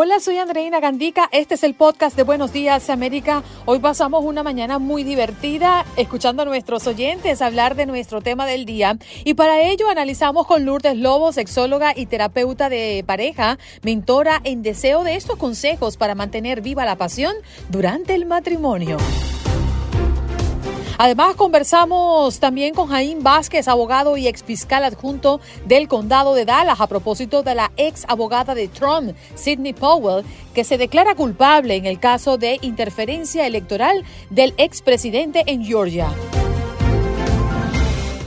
Hola, soy Andreina Gandica. Este es el podcast de Buenos Días América. Hoy pasamos una mañana muy divertida escuchando a nuestros oyentes hablar de nuestro tema del día. Y para ello analizamos con Lourdes Lobo, sexóloga y terapeuta de pareja, mentora en deseo de estos consejos para mantener viva la pasión durante el matrimonio. Además, conversamos también con Jaime Vázquez, abogado y ex fiscal adjunto del condado de Dallas, a propósito de la ex abogada de Trump, Sidney Powell, que se declara culpable en el caso de interferencia electoral del expresidente en Georgia.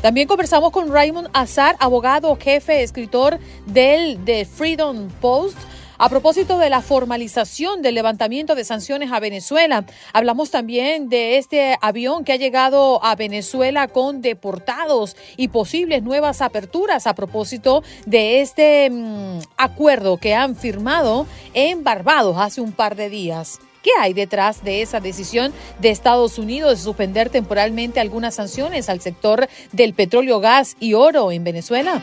También conversamos con Raymond Azar, abogado, jefe, escritor del The Freedom Post a propósito de la formalización del levantamiento de sanciones a Venezuela, hablamos también de este avión que ha llegado a Venezuela con deportados y posibles nuevas aperturas a propósito de este mm, acuerdo que han firmado en Barbados hace un par de días. ¿Qué hay detrás de esa decisión de Estados Unidos de suspender temporalmente algunas sanciones al sector del petróleo, gas y oro en Venezuela?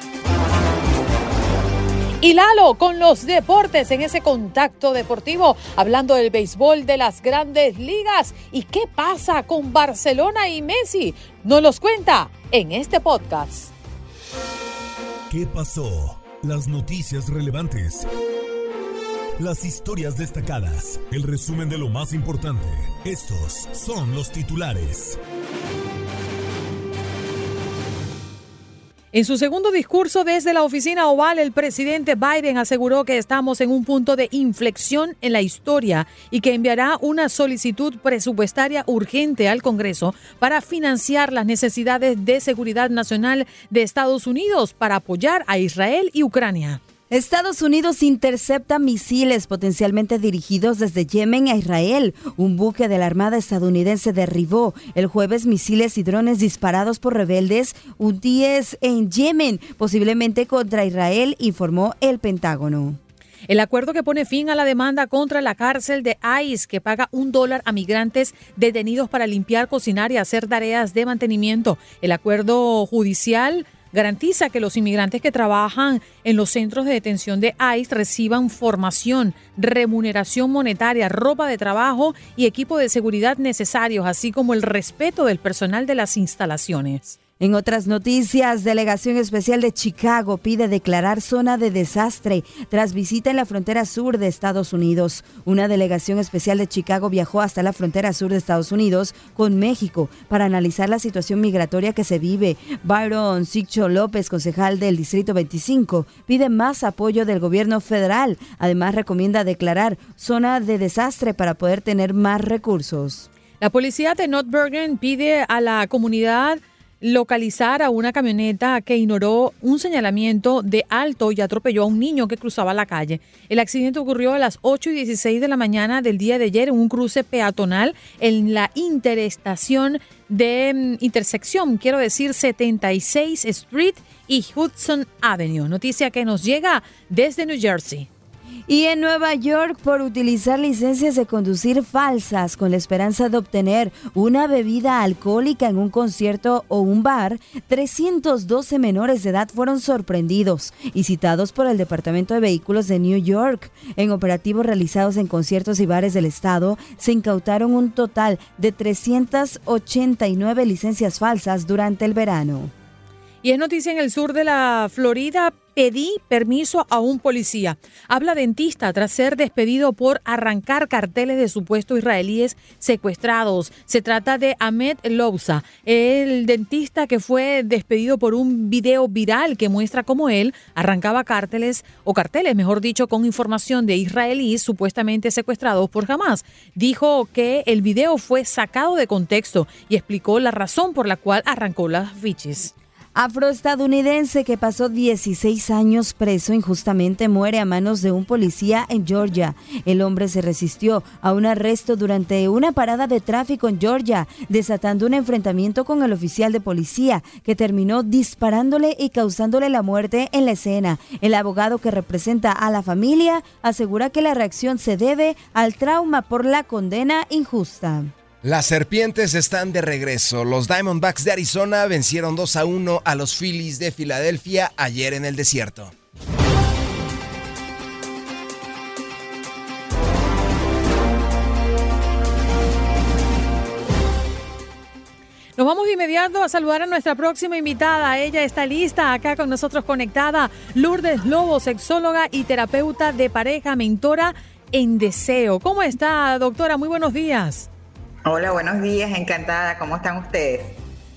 Y Lalo con los deportes en ese contacto deportivo, hablando del béisbol de las grandes ligas. ¿Y qué pasa con Barcelona y Messi? Nos los cuenta en este podcast. ¿Qué pasó? Las noticias relevantes. Las historias destacadas. El resumen de lo más importante. Estos son los titulares. En su segundo discurso desde la oficina oval, el presidente Biden aseguró que estamos en un punto de inflexión en la historia y que enviará una solicitud presupuestaria urgente al Congreso para financiar las necesidades de seguridad nacional de Estados Unidos para apoyar a Israel y Ucrania. Estados Unidos intercepta misiles potencialmente dirigidos desde Yemen a Israel. Un buque de la Armada estadounidense derribó el jueves misiles y drones disparados por rebeldes hutíes en Yemen, posiblemente contra Israel, informó el Pentágono. El acuerdo que pone fin a la demanda contra la cárcel de ICE, que paga un dólar a migrantes detenidos para limpiar, cocinar y hacer tareas de mantenimiento. El acuerdo judicial garantiza que los inmigrantes que trabajan en los centros de detención de ICE reciban formación, remuneración monetaria, ropa de trabajo y equipo de seguridad necesarios, así como el respeto del personal de las instalaciones. En otras noticias, Delegación Especial de Chicago pide declarar zona de desastre tras visita en la frontera sur de Estados Unidos. Una delegación especial de Chicago viajó hasta la frontera sur de Estados Unidos con México para analizar la situación migratoria que se vive. Byron Sicho López, concejal del Distrito 25, pide más apoyo del gobierno federal. Además, recomienda declarar zona de desastre para poder tener más recursos. La policía de North Bergen pide a la comunidad localizar a una camioneta que ignoró un señalamiento de alto y atropelló a un niño que cruzaba la calle. El accidente ocurrió a las 8 y 16 de la mañana del día de ayer en un cruce peatonal en la interestación de mm, intersección, quiero decir 76 Street y Hudson Avenue. Noticia que nos llega desde New Jersey. Y en Nueva York por utilizar licencias de conducir falsas con la esperanza de obtener una bebida alcohólica en un concierto o un bar, 312 menores de edad fueron sorprendidos y citados por el Departamento de Vehículos de New York. En operativos realizados en conciertos y bares del estado, se incautaron un total de 389 licencias falsas durante el verano. Y es noticia en el sur de la Florida. Pedí permiso a un policía. Habla dentista tras ser despedido por arrancar carteles de supuestos israelíes secuestrados. Se trata de Ahmed Lousa, el dentista que fue despedido por un video viral que muestra cómo él arrancaba carteles, o carteles, mejor dicho, con información de israelíes supuestamente secuestrados por Hamas. Dijo que el video fue sacado de contexto y explicó la razón por la cual arrancó las fichas. Afroestadounidense que pasó 16 años preso injustamente muere a manos de un policía en Georgia. El hombre se resistió a un arresto durante una parada de tráfico en Georgia, desatando un enfrentamiento con el oficial de policía que terminó disparándole y causándole la muerte en la escena. El abogado que representa a la familia asegura que la reacción se debe al trauma por la condena injusta. Las serpientes están de regreso. Los Diamondbacks de Arizona vencieron 2 a 1 a los Phillies de Filadelfia ayer en el desierto. Nos vamos de inmediato a saludar a nuestra próxima invitada. Ella está lista acá con nosotros conectada. Lourdes Lobo, sexóloga y terapeuta de pareja, mentora en deseo. ¿Cómo está, doctora? Muy buenos días. Hola, buenos días, encantada. ¿Cómo están ustedes?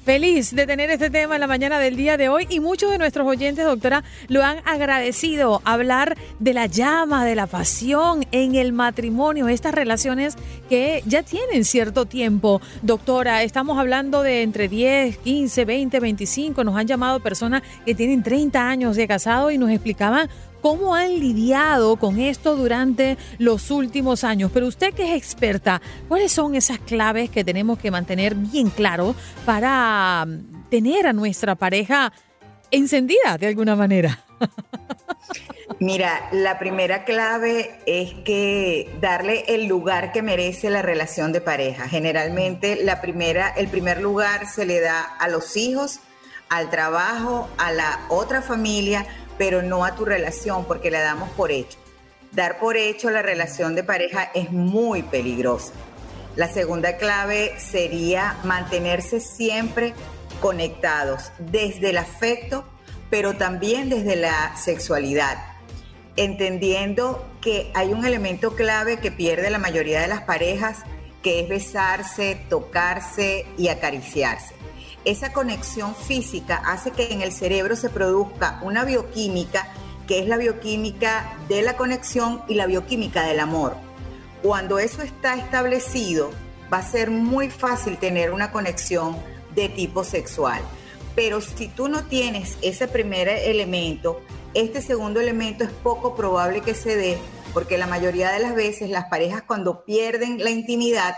Feliz de tener este tema en la mañana del día de hoy y muchos de nuestros oyentes, doctora, lo han agradecido. Hablar de la llama, de la pasión en el matrimonio, estas relaciones que ya tienen cierto tiempo. Doctora, estamos hablando de entre 10, 15, 20, 25. Nos han llamado personas que tienen 30 años de casado y nos explicaban cómo han lidiado con esto durante los últimos años. Pero usted que es experta, ¿cuáles son esas claves que tenemos que mantener bien claro para mm, tener a nuestra pareja encendida de alguna manera? Mira, la primera clave es que darle el lugar que merece la relación de pareja. Generalmente la primera, el primer lugar se le da a los hijos, al trabajo, a la otra familia, pero no a tu relación porque la damos por hecho. Dar por hecho la relación de pareja es muy peligrosa. La segunda clave sería mantenerse siempre conectados desde el afecto, pero también desde la sexualidad, entendiendo que hay un elemento clave que pierde la mayoría de las parejas, que es besarse, tocarse y acariciarse esa conexión física hace que en el cerebro se produzca una bioquímica que es la bioquímica de la conexión y la bioquímica del amor. Cuando eso está establecido, va a ser muy fácil tener una conexión de tipo sexual. Pero si tú no tienes ese primer elemento, este segundo elemento es poco probable que se dé, porque la mayoría de las veces las parejas cuando pierden la intimidad,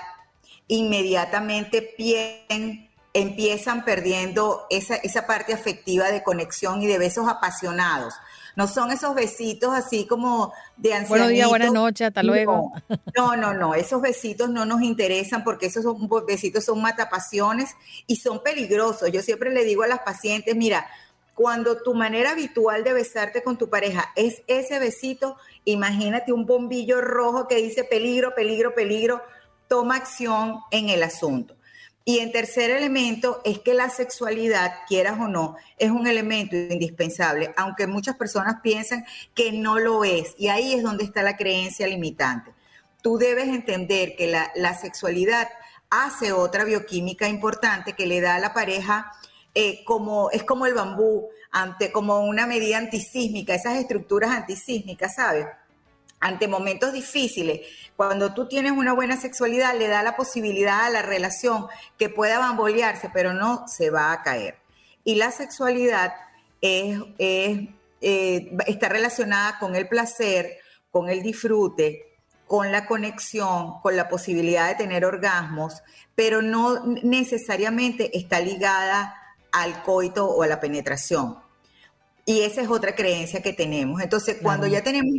inmediatamente pierden empiezan perdiendo esa, esa parte afectiva de conexión y de besos apasionados. No son esos besitos así como de ancianito. Buenos días, buenas noches, hasta luego. No, no, no, esos besitos no nos interesan porque esos son, besitos son matapasiones y son peligrosos. Yo siempre le digo a las pacientes, mira, cuando tu manera habitual de besarte con tu pareja es ese besito, imagínate un bombillo rojo que dice peligro, peligro, peligro, toma acción en el asunto. Y en tercer elemento es que la sexualidad, quieras o no, es un elemento indispensable, aunque muchas personas piensan que no lo es. Y ahí es donde está la creencia limitante. Tú debes entender que la, sexualidad hace otra bioquímica importante que le da a la pareja eh, como, es como el bambú, ante, como una medida antisísmica, esas estructuras antisísmicas, ¿sabes? Ante momentos difíciles, cuando tú tienes una buena sexualidad, le da la posibilidad a la relación que pueda bambolearse, pero no se va a caer. Y la sexualidad eh, está relacionada con el placer, con el disfrute, con la conexión, con la posibilidad de tener orgasmos, pero no necesariamente está ligada al coito o a la penetración. Y esa es otra creencia que tenemos. Entonces, cuando ya tenemos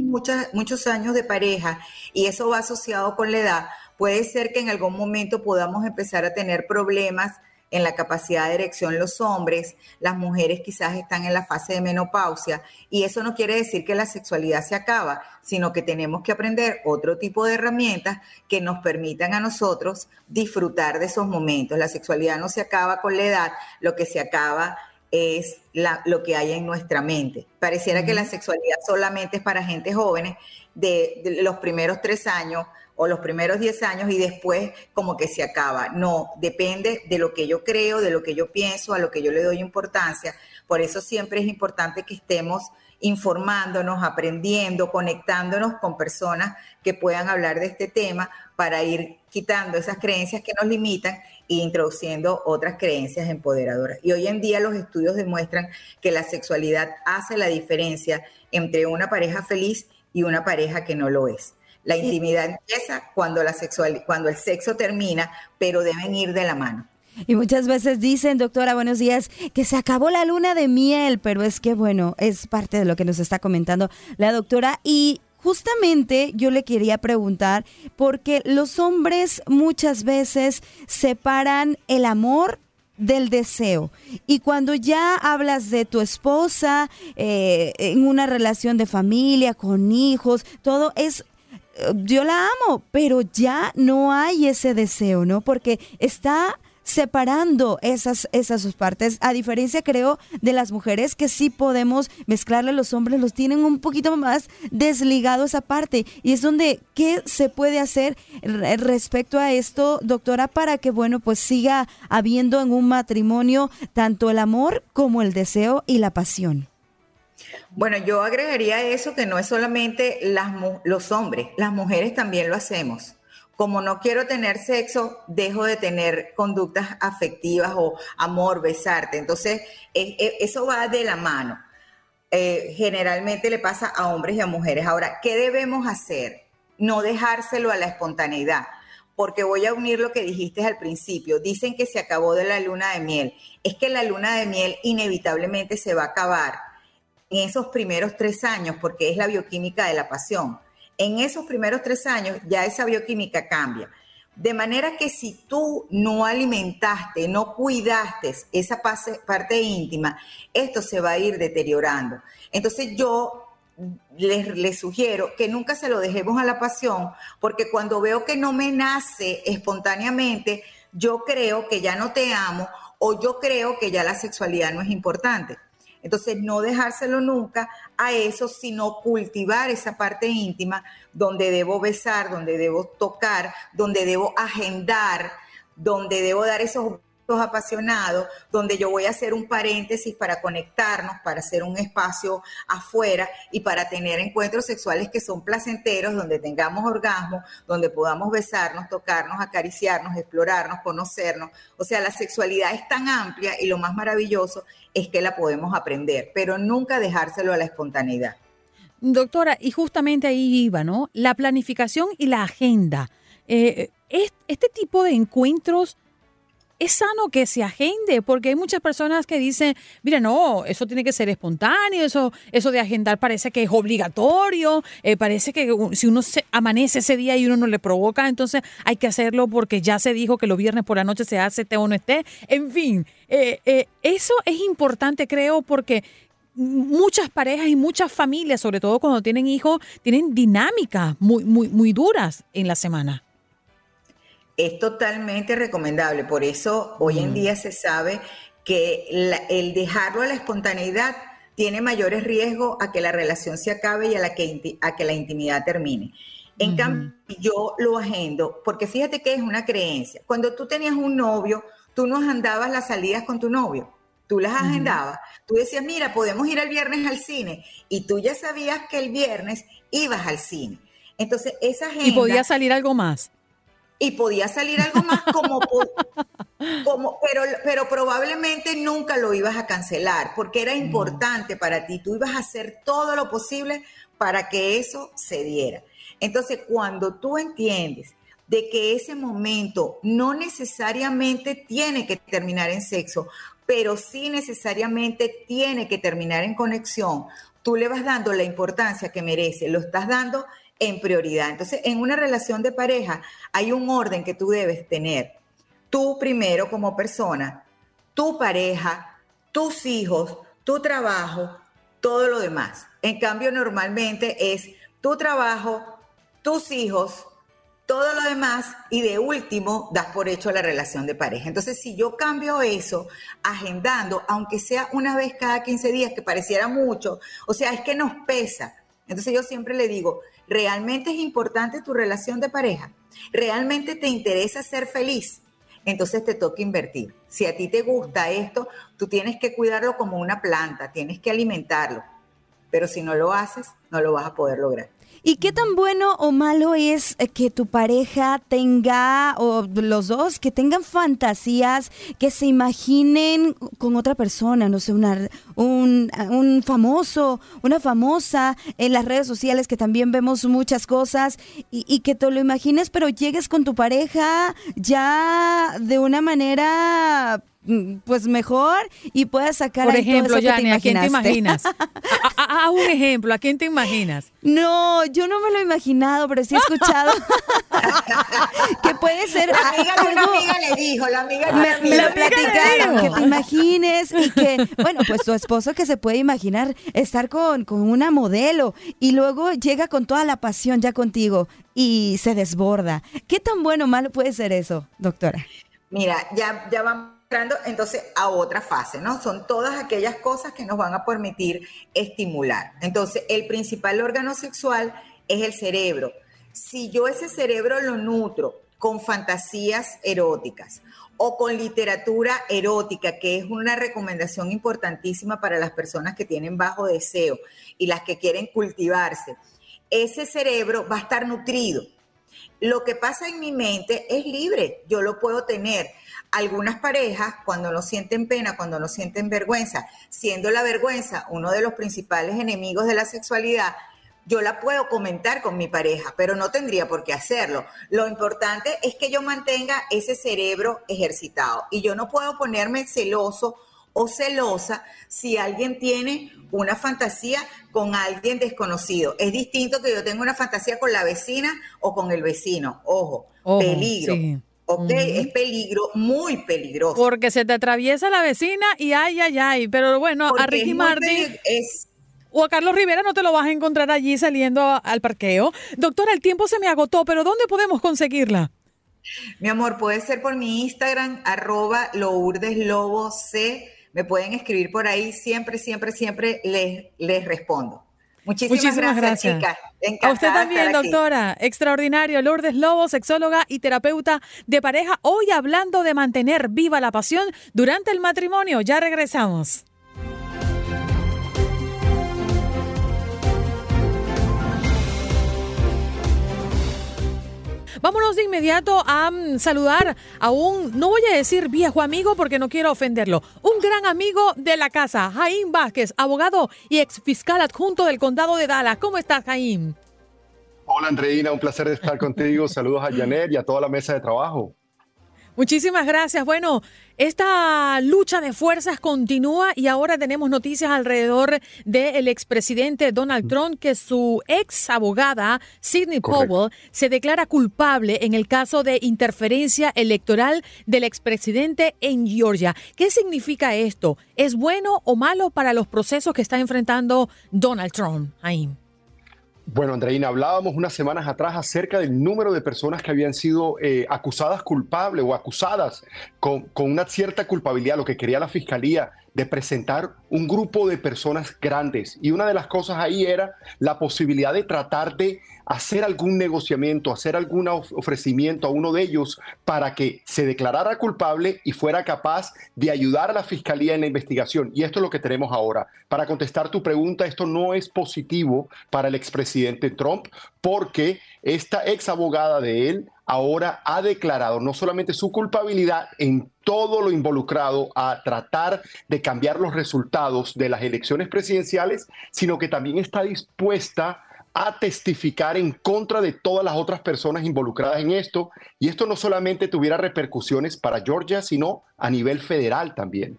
muchos años de pareja y eso va asociado con la edad, puede ser que en algún momento podamos empezar a tener problemas en la capacidad de erección los hombres, las mujeres quizás están en la fase de menopausia y eso no quiere decir que la sexualidad se acaba, sino que tenemos que aprender otro tipo de herramientas que nos permitan a nosotros disfrutar de esos momentos. La sexualidad no se acaba con la edad, lo que se acaba es lo que hay en nuestra mente. Pareciera que la sexualidad solamente es para gente joven de, de los primeros tres años o los primeros 10 años y después como que se acaba. No, depende de lo que yo creo, de lo que yo pienso, a lo que yo le doy importancia. Por eso siempre es importante que estemos informándonos, aprendiendo, conectándonos con personas que puedan hablar de este tema para ir quitando esas creencias que nos limitan e introduciendo otras creencias empoderadoras. Y hoy en día los estudios demuestran que la sexualidad hace la diferencia entre una pareja feliz y una pareja que no lo es. La intimidad empieza cuando, la sexual, cuando el sexo termina, pero deben ir de la mano. Y muchas veces dicen, doctora, buenos días, que se acabó la luna de miel, pero es que, bueno, es parte de lo que nos está comentando la doctora. Y justamente yo le quería preguntar, porque los hombres muchas veces separan el amor del deseo. Y cuando ya hablas de tu esposa, eh, en una relación de familia, con hijos, todo es yo la amo, pero ya no hay ese deseo, ¿no? Porque está separando esas, esas partes, a diferencia creo de las mujeres que sí podemos mezclarle los hombres, los tienen un poquito más desligado esa parte y es donde, ¿qué se puede hacer respecto a esto, doctora, para que, bueno, pues siga habiendo en un matrimonio tanto el amor como el deseo y la pasión? Bueno, yo agregaría eso que no es solamente las, los hombres, las mujeres también lo hacemos. Como no quiero tener sexo, dejo de tener conductas afectivas o amor, besarte. Entonces, eso va de la mano. Eh, generalmente le pasa a hombres y a mujeres. Ahora, ¿qué debemos hacer? No dejárselo a la espontaneidad porque voy a unir lo que dijiste al principio. Dicen que se acabó de la luna de miel. Es que la luna de miel inevitablemente se va a acabar en esos primeros tres años, porque es la bioquímica de la pasión. En esos primeros tres años ya esa bioquímica cambia. De manera que si tú no alimentaste, no cuidaste esa parte íntima, esto se va a ir deteriorando. Entonces yo les, les, sugiero que nunca se lo dejemos a la pasión, porque cuando veo que no me nace espontáneamente, yo creo que ya no te amo o yo creo que ya la sexualidad no es importante. Entonces, no dejárselo nunca a eso, sino cultivar esa parte íntima donde debo besar, donde debo tocar, donde debo agendar, donde debo dar esos apasionados, donde yo voy a hacer un paréntesis para conectarnos, para hacer un espacio afuera y para tener encuentros sexuales que son placenteros, donde tengamos orgasmo, donde podamos besarnos, tocarnos, acariciarnos, explorarnos, conocernos. O sea, la sexualidad es tan amplia y lo más maravilloso es que la podemos aprender, pero nunca dejárselo a la espontaneidad. Doctora, y justamente ahí iba, ¿no? La planificación y la agenda. Eh, este tipo de encuentros es sano que se agende, porque hay muchas personas que dicen, mira, no, eso tiene que ser espontáneo, eso, eso de agendar parece que es obligatorio, eh, parece que si uno se amanece ese día y uno no le provoca, entonces hay que hacerlo porque ya se dijo que los viernes por la noche se hace, esté o no esté. En fin, eh, eh, eso es importante, creo, porque muchas parejas y muchas familias, sobre todo cuando tienen hijos, tienen dinámicas muy, muy, muy duras en la semana es totalmente recomendable. Por eso hoy en mm. día se sabe que el dejarlo a la espontaneidad tiene mayores riesgos a que la relación se acabe y a, la que, a que la intimidad termine. En cambio, yo lo agendo, porque fíjate que es una creencia. Cuando tú tenías un novio, tú no agendabas las salidas con tu novio, tú las agendabas. Tú decías, mira, podemos ir el viernes al cine, y tú ya sabías que el viernes ibas al cine. Entonces, esa agenda... Y podía salir algo más y podía salir algo más como, como pero, pero probablemente nunca lo ibas a cancelar porque era importante para ti, tú ibas a hacer todo lo posible para que eso se diera. Entonces, cuando tú entiendes de que ese momento no necesariamente tiene que terminar en sexo, pero sí necesariamente tiene que terminar en conexión, tú le vas dando la importancia que merece, lo estás dando en prioridad. Entonces, en una relación de pareja hay un orden que tú debes tener. Tú primero como persona, tu pareja, tus hijos, tu trabajo, todo lo demás. En cambio, normalmente es tu trabajo, tus hijos, todo lo demás y de último das por hecho la relación de pareja. Entonces, si yo cambio eso, agendando, aunque sea una vez cada 15 días, que pareciera mucho, o sea, es que nos pesa. Entonces yo siempre le digo, ¿realmente es importante tu relación de pareja? ¿Realmente te interesa ser feliz? Entonces te toca invertir. Si a ti te gusta esto, tú tienes que cuidarlo como una planta, tienes que alimentarlo. Pero si no lo haces, no lo vas a poder lograr. ¿Y qué tan bueno o malo es eh, que tu pareja tenga, o los dos, que tengan fantasías, que se imaginen con otra persona, no sé, una, un, un famoso, una famosa en las redes sociales que también vemos muchas cosas y, y que te lo imagines, pero llegues con tu pareja ya de una manera pues mejor y puedas sacar Por ejemplo, Yanni, ¿a quién te imaginas? a, un ejemplo, ¿a quién te imaginas? No, yo no me lo he imaginado, pero sí he escuchado que puede ser la amiga, algo, una amiga le dijo, la amiga me, me lo platicaron, que te imagines y que, bueno, pues tu esposo que se puede imaginar estar con, con una modelo y luego llega con toda la pasión ya contigo y se desborda. ¿Qué tan bueno o malo puede ser eso, doctora? Mira, ya, ya vamos entonces a otra fase, ¿no? Son todas aquellas cosas que nos van a permitir estimular. Entonces, el principal órgano sexual es el cerebro. Si yo ese cerebro lo nutro con fantasías eróticas o con literatura erótica, que es una recomendación importantísima para las personas que tienen bajo deseo y las que quieren cultivarse, ese cerebro va a estar nutrido. Lo que pasa en mi mente es libre, yo lo puedo tener algunas parejas, cuando no sienten pena, cuando no sienten vergüenza, siendo la vergüenza uno de los principales enemigos de la sexualidad, yo la puedo comentar con mi pareja, pero no tendría por qué hacerlo. Lo importante es que yo mantenga ese cerebro ejercitado y yo no puedo ponerme celoso o celosa si alguien tiene una fantasía con alguien desconocido. Es distinto que yo tenga una fantasía con la vecina o con el vecino. Ojo, peligro. ¿Ok? Es peligro, muy peligroso. Porque se te atraviesa la vecina y ay, ay, ay. Pero bueno, a Ricky Martin es... o a Carlos Rivera no te lo vas a encontrar allí saliendo al parqueo. Doctora, el tiempo se me agotó, pero ¿dónde podemos conseguirla? Mi amor, puede ser por mi Instagram, arroba Lourdes C. Me pueden escribir por ahí, siempre, siempre, siempre les, les respondo. Muchísimas, gracias, a usted también, doctora. Extraordinario. Lourdes Lobo, sexóloga y terapeuta de pareja. Hoy hablando de mantener viva la pasión durante el matrimonio. Ya regresamos. Vámonos de inmediato a mm, saludar a un, no voy a decir viejo amigo porque no quiero ofenderlo, un gran amigo de la casa, Jaime Vázquez, abogado y ex fiscal adjunto del condado de Dallas. ¿Cómo estás, Jaime? Hola, Andreina, un placer estar contigo. Saludos a Janet y a toda la mesa de trabajo. Muchísimas gracias. Bueno, esta lucha de fuerzas continúa y ahora tenemos noticias alrededor del expresidente Donald Trump que su ex abogada, Sidney Powell, se declara culpable en el caso de interferencia electoral del expresidente en Georgia. ¿Qué significa esto? ¿Es bueno o malo para los procesos que está enfrentando Donald Trump? Ahí. Bueno, Andreina, hablábamos unas semanas atrás acerca del número de personas que habían sido eh, acusadas culpables o acusadas con, con, una cierta culpabilidad, lo que quería la fiscalía, de presentar un grupo de personas grandes. Y una de las cosas ahí era la posibilidad de tratar de hacer algún negociamiento, hacer algún ofrecimiento a uno de ellos para que se declarara culpable y fuera capaz de ayudar a la fiscalía en la investigación. Y esto es lo que tenemos ahora. Para contestar tu pregunta, esto no es positivo para el expresidente Trump porque esta ex abogada de él ahora ha declarado no solamente su culpabilidad en todo lo involucrado a tratar de cambiar los resultados de las elecciones presidenciales, sino que también está dispuesta a testificar en contra de todas las otras personas involucradas en esto. Y esto no solamente tuviera repercusiones para Georgia, sino a nivel federal también.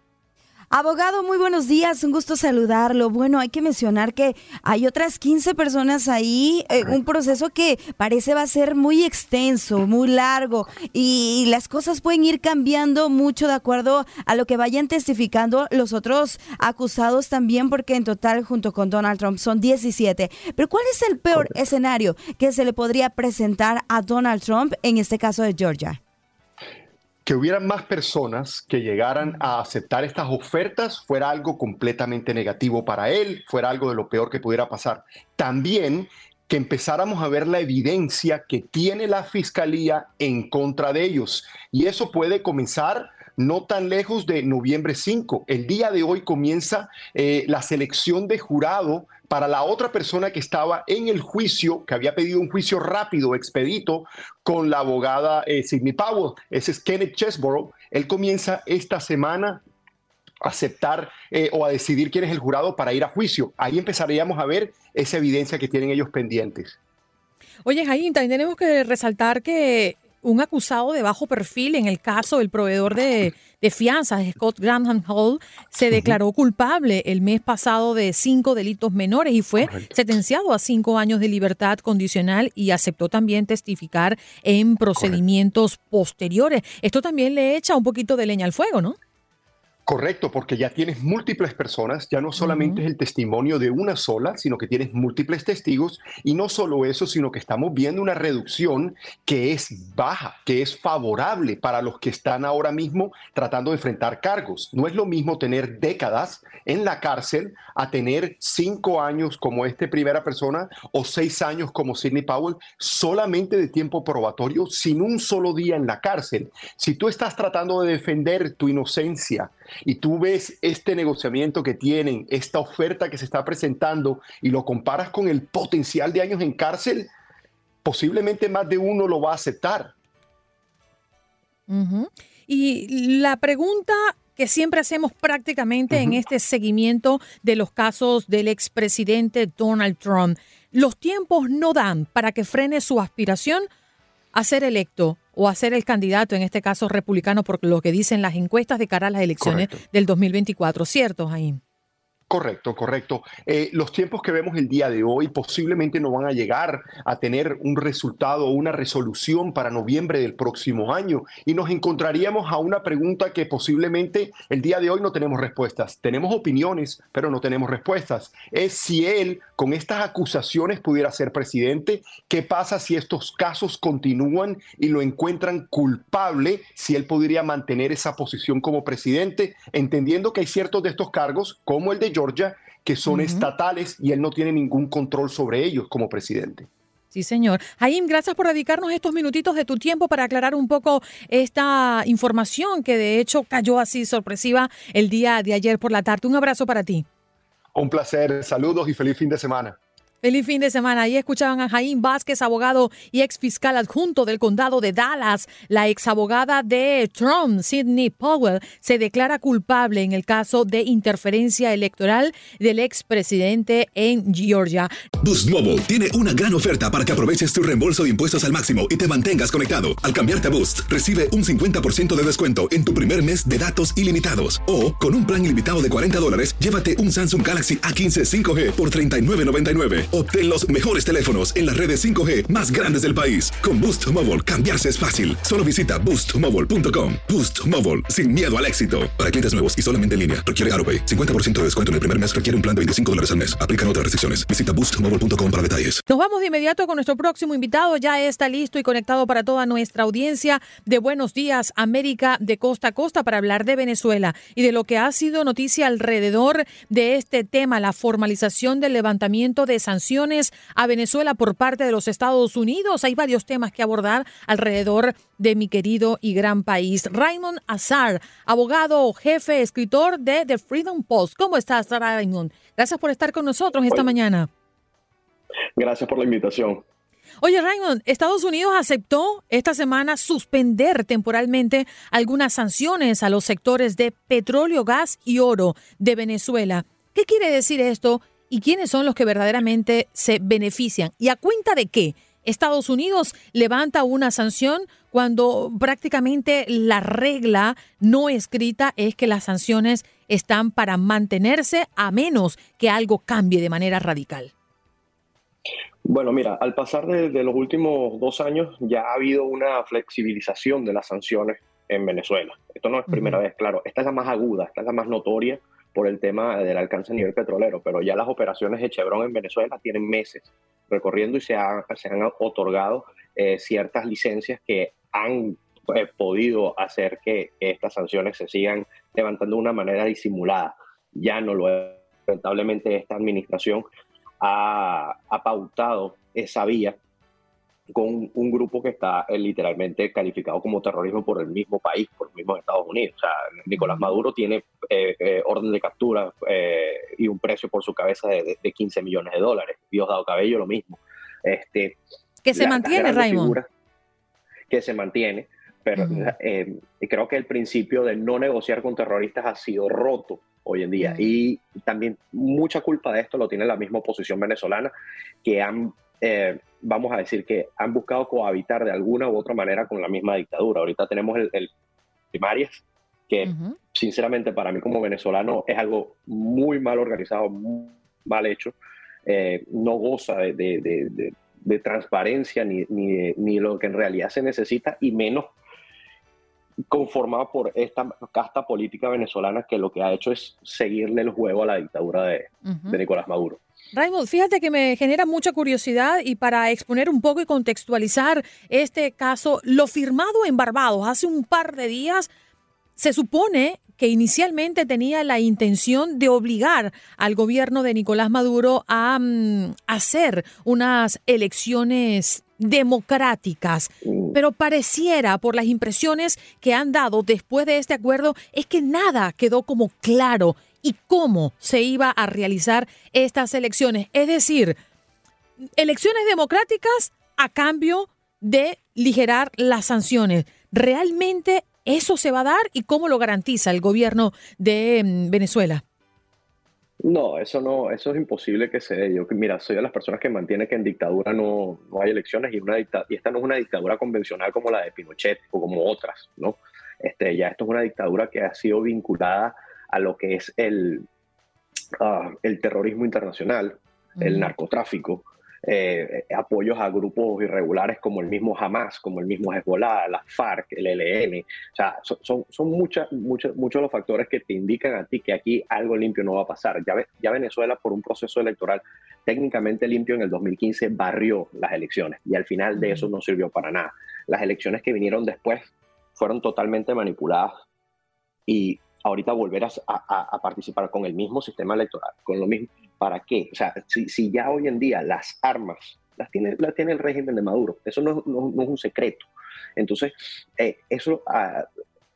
Abogado, muy buenos días, un gusto saludarlo. Bueno, hay que mencionar que hay otras 15 personas ahí, eh, un proceso que parece va a ser muy extenso, muy largo y las cosas pueden ir cambiando mucho de acuerdo a lo que vayan testificando los otros acusados también, porque en total junto con Donald Trump son 17. Pero ¿cuál es el peor escenario que se le podría presentar a Donald Trump en este caso de Georgia? Que hubieran más personas que llegaran a aceptar estas ofertas fuera algo completamente negativo para él, fuera algo de lo peor que pudiera pasar. También que empezáramos a ver la evidencia que tiene la fiscalía en contra de ellos. Y eso puede comenzar no tan lejos de noviembre 5. El día de hoy comienza eh, la selección de jurado para la otra persona que estaba en el juicio, que había pedido un juicio rápido, expedito, con la abogada eh, Sidney Powell. Ese es Kenneth Chesborough. Él comienza esta semana a aceptar eh, o a decidir quién es el jurado para ir a juicio. Ahí empezaríamos a ver esa evidencia que tienen ellos pendientes. Oye, Jaime, también tenemos que resaltar que un acusado de bajo perfil en el caso del proveedor de, fianzas, Scott Graham Hall, se declaró culpable el mes pasado de cinco delitos menores y fue sentenciado a cinco años de libertad condicional y aceptó también testificar en procedimientos posteriores. Esto también le echa un poquito de leña al fuego, ¿no? Correcto, porque ya tienes múltiples personas, ya no solamente es el testimonio de una sola, sino que tienes múltiples testigos y no solo eso, sino que estamos viendo una reducción que es baja, que es favorable para los que están ahora mismo tratando de enfrentar cargos. No es lo mismo tener décadas en la cárcel a tener cinco años como esta primera persona o seis años como Sidney Powell solamente de tiempo probatorio sin un solo día en la cárcel. Si tú estás tratando de defender tu inocencia, y tú ves este negociamiento que tienen, esta oferta que se está presentando y lo comparas con el potencial de años en cárcel, posiblemente más de uno lo va a aceptar. Y la pregunta que siempre hacemos prácticamente en este seguimiento de los casos del expresidente Donald Trump, los tiempos no dan para que frene su aspiración a ser electo o a ser el candidato, en este caso republicano, por lo que dicen las encuestas de cara a las elecciones del 2024, ¿cierto, Jaime? Correcto, correcto. Eh, los tiempos que vemos el día de hoy posiblemente no van a llegar a tener un resultado o una resolución para noviembre del próximo año y nos encontraríamos a una pregunta que posiblemente el día de hoy no tenemos respuestas. Tenemos opiniones, pero no tenemos respuestas. Es si él con estas acusaciones pudiera ser presidente. ¿Qué pasa si estos casos continúan y lo encuentran culpable? Si él podría mantener esa posición como presidente, entendiendo que hay ciertos de estos cargos, como el de Georgia, que son estatales y él no tiene ningún control sobre ellos como presidente. Sí, señor. Jaim, gracias por dedicarnos estos minutitos de tu tiempo para aclarar un poco esta información que de hecho cayó así sorpresiva el día de ayer por la tarde. Un abrazo para ti. Un placer, saludos y feliz fin de semana. Feliz fin de semana. Ahí escuchaban a Jaime Vázquez, abogado y ex fiscal adjunto del condado de Dallas. La ex abogada de Trump, Sidney Powell, se declara culpable en el caso de interferencia electoral del ex presidente en Georgia. Boost Mobile tiene una gran oferta para que aproveches tu reembolso de impuestos al máximo y te mantengas conectado. Al cambiarte a Boost, recibe un 50% de descuento en tu primer mes de datos ilimitados. O, con un plan ilimitado de 40 dólares, llévate un Samsung Galaxy A15 5G por $39.99 Obtén los mejores teléfonos en las redes 5G más grandes del país. Con Boost Mobile, cambiarse es fácil. Solo visita boostmobile.com. Boost Mobile, sin miedo al éxito. Para clientes nuevos y solamente en línea, requiere AroPay. 50% de descuento en el primer mes requiere un plan de 25 dólares al mes. Aplican otras restricciones. Visita boostmobile.com para detalles. Nos vamos de inmediato con nuestro próximo invitado. Ya está listo y conectado para toda nuestra audiencia de Buenos Días América de costa a costa para hablar de Venezuela y de lo que ha sido noticia alrededor de este tema, la formalización del levantamiento de sanciones a Venezuela por parte de los Estados Unidos. Hay varios temas que abordar alrededor de mi querido y gran país. Raymond Azar, abogado, jefe, escritor de The Freedom Post. ¿Cómo estás, Raymond? Gracias por estar con nosotros esta mañana. Gracias por la invitación. Oye, Raymond, Estados Unidos aceptó esta semana suspender temporalmente algunas sanciones a los sectores de petróleo, gas y oro de Venezuela. ¿Qué quiere decir esto y quiénes son los que verdaderamente se benefician y a cuenta de qué. Estados Unidos levanta una sanción cuando prácticamente la regla no escrita es que las sanciones están para mantenerse a menos que algo cambie de manera radical? Bueno, mira, al pasar de, los últimos dos años ya ha habido una flexibilización de las sanciones en Venezuela. Esto no es primera vez, claro. Esta es la más aguda, esta es la más notoria por el tema del alcance a nivel petrolero, pero ya las operaciones de Chevron en Venezuela tienen meses recorriendo y se, se han otorgado eh, ciertas licencias que han eh, podido hacer que, estas sanciones se sigan levantando de una manera disimulada. Ya no lo es. Lamentablemente esta administración ha, pautado esa vía con un, grupo que está eh, literalmente calificado como terrorismo por el mismo país, por los mismos Estados Unidos. O sea, Nicolás Maduro tiene eh, eh, orden de captura y un precio por su cabeza de, 15 millones de dólares. Diosdado Cabello lo mismo. Este, que se mantiene, Raymond. Que se mantiene, pero creo que el principio de no negociar con terroristas ha sido roto hoy en día. Y también mucha culpa de esto lo tiene la misma oposición venezolana, que han, eh, vamos a decir, que han buscado cohabitar de alguna u otra manera con la misma dictadura. Ahorita tenemos el, primarias, que sinceramente para mí como venezolano es algo muy mal organizado, muy mal hecho. Eh, no goza de, transparencia ni, ni, ni, lo que en realidad se necesita y menos conformada por esta casta política venezolana que lo que ha hecho es seguirle el juego a la dictadura de, Nicolás Maduro. Raymond, fíjate que me genera mucha curiosidad y para exponer un poco y contextualizar este caso, lo firmado en Barbados hace un par de días se supone que inicialmente tenía la intención de obligar al gobierno de Nicolás Maduro a mm, hacer unas elecciones democráticas, mm. pero pareciera por las impresiones que han dado después de este acuerdo es que nada quedó como claro y cómo se iba a realizar estas elecciones. Es decir, elecciones democráticas a cambio de ligerar las sanciones. ¿Realmente eso se va a dar y cómo lo garantiza el gobierno de mm, Venezuela? No, eso no, eso es imposible que se dé. Yo, mira, soy de las personas que mantiene que en dictadura no, no hay elecciones y, una y esta no es una dictadura convencional como la de Pinochet o como otras, ¿no? Este, ya esto es una dictadura que ha sido vinculada a lo que es el, ah, el terrorismo internacional, el narcotráfico, eh, apoyos a grupos irregulares como el mismo Hamas, como el mismo Hezbollah, la FARC, el ELN. O sea, son, son muchas, muchos, muchos los factores que te indican a ti que aquí algo limpio no va a pasar. Ya, ya Venezuela, por un proceso electoral técnicamente limpio en el 2015, barrió las elecciones y al final de eso no sirvió para nada. Las elecciones que vinieron después fueron totalmente manipuladas y ahorita volver a, a, participar con el mismo sistema electoral, con lo mismo, ¿para qué? O sea, si, ya hoy en día las armas las tiene, las tiene el régimen de Maduro, eso no, es un secreto. Entonces, eh, eso ah,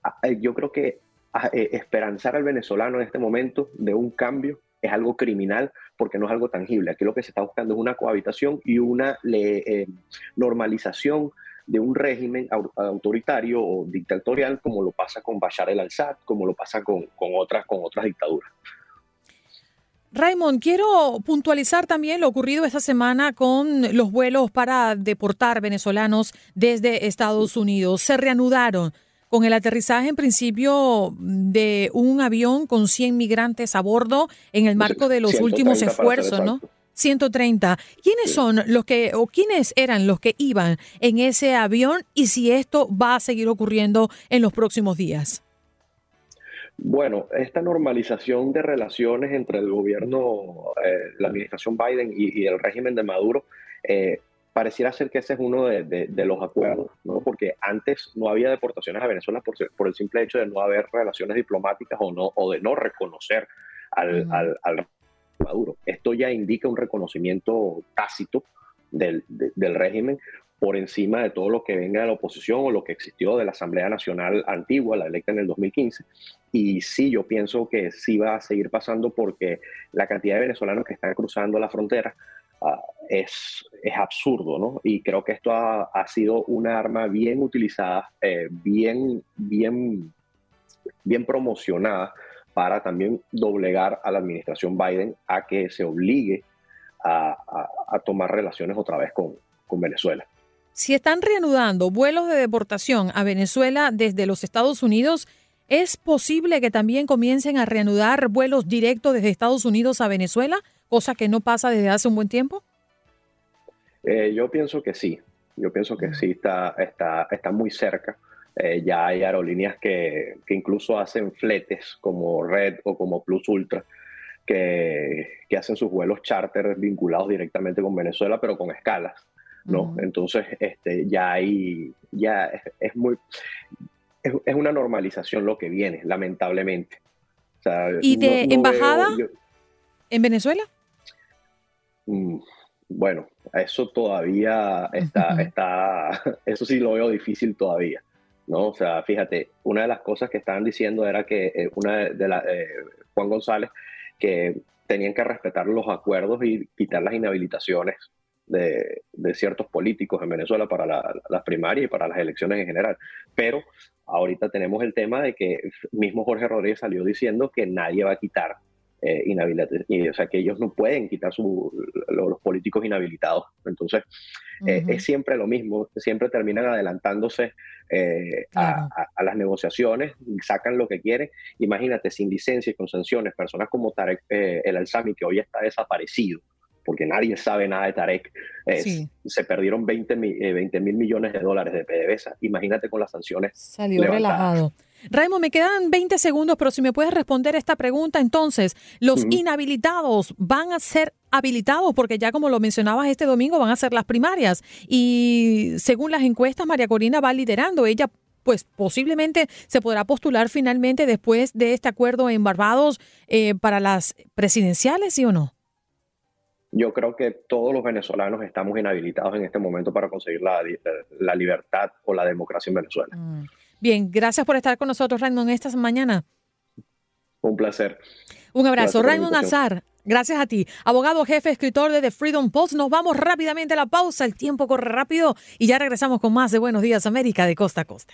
ah, yo creo que ah, eh, esperanzar al venezolano en este momento de un cambio es algo criminal porque no es algo tangible. Aquí lo que se está buscando es una cohabitación y una eh, normalización de un régimen autoritario o dictatorial como lo pasa con Bashar el-Assad, como lo pasa con, otras, con otras dictaduras. Raymond, quiero puntualizar también lo ocurrido esta semana con los vuelos para deportar venezolanos desde Estados Unidos. Se reanudaron con el aterrizaje en principio de un avión con 100 migrantes a bordo en el marco de los últimos esfuerzos, ¿no? 130. ¿Quiénes son los que o quiénes eran los que iban en ese avión y si esto va a seguir ocurriendo en los próximos días? Bueno, esta normalización de relaciones entre el gobierno, eh, la administración Biden y, el régimen de Maduro, eh, pareciera ser que ese es uno de, los acuerdos, ¿no? porque antes no había deportaciones a Venezuela por, el simple hecho de no haber relaciones diplomáticas o, no, o de no reconocer al, al, Maduro. Esto ya indica un reconocimiento tácito del, del régimen, por encima de todo lo que venga de la oposición o lo que existió de la Asamblea Nacional antigua, la electa en el 2015. Y sí, yo pienso que sí va a seguir pasando porque la cantidad de venezolanos que están cruzando la frontera ah, es, es, absurdo, ¿no? Y creo que esto ha, ha sido una arma bien utilizada, eh, bien, bien, bien promocionada para también doblegar a la administración Biden a que se obligue a, a, tomar relaciones otra vez con, con Venezuela. Si están reanudando vuelos de deportación a Venezuela desde los Estados Unidos, ¿Es posible que también comiencen a reanudar vuelos directos desde Estados Unidos a Venezuela, cosa que no pasa desde hace un buen tiempo? Eh, yo pienso que sí, yo pienso que sí está, está, está muy cerca. Eh, ya hay aerolíneas que, que, incluso hacen fletes como Red o como Plus Ultra, que, que, hacen sus vuelos charter vinculados directamente con Venezuela, pero con escalas. ¿No? Entonces, este, ya hay, ya es, es muy, es, es, una normalización lo que viene, lamentablemente. O sea, ¿Y de no, no embajada veo, yo, en Venezuela? Mm, bueno, eso todavía está, uh -huh. está, eso sí lo veo difícil todavía. ¿no? O sea, fíjate, una de las cosas que estaban diciendo era que eh, una de la, eh, Juan González, que tenían que respetar los acuerdos y quitar las inhabilitaciones de, de ciertos políticos en Venezuela para la, las primarias y para las elecciones en general. Pero ahorita tenemos el tema de que mismo Jorge Rodríguez salió diciendo que nadie va a quitar eh, inhabilitación, o sea, que ellos no pueden quitar su, los políticos inhabilitados. Entonces, uh -huh. eh, es siempre lo mismo, siempre terminan adelantándose eh, claro. a, a, a, las negociaciones, sacan lo que quieren. Imagínate, sin licencia y con sanciones, personas como Tarek eh, El Alzami, que hoy está desaparecido, porque nadie sabe nada de Tarek, sí. se perdieron 20 mil, eh, 20 mil millones de dólares de PDVSA. Imagínate con las sanciones. Salió levantadas. relajado. Raimo, me quedan 20 segundos, pero si me puedes responder esta pregunta, entonces, ¿los uh -huh. inhabilitados van a ser habilitados? Porque ya como lo mencionabas este domingo, van a ser las primarias. Y según las encuestas, María Corina va liderando. Ella pues posiblemente se podrá postular finalmente después de este acuerdo en Barbados eh, para las presidenciales, ¿sí o no? Yo creo que todos los venezolanos estamos inhabilitados en este momento para conseguir la, la libertad o la democracia en Venezuela. Mm. Bien, gracias por estar con nosotros, Raymond, esta mañana. Un placer. Un abrazo. Raymond Azar, gracias a ti. Abogado jefe, escritor de The Freedom Post. Nos vamos rápidamente a la pausa. El tiempo corre rápido y ya regresamos con más de Buenos Días América de costa a costa.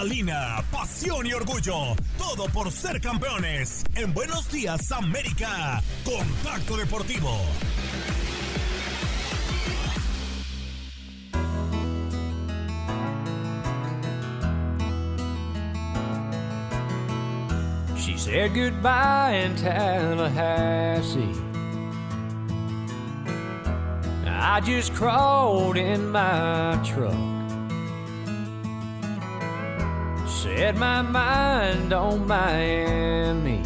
Adrenalina, pasión y orgullo. Todo por ser campeones. En Buenos Días América. Contacto Deportivo. She said goodbye in Tallahassee. I just crawled in my truck. Set my mind on Miami.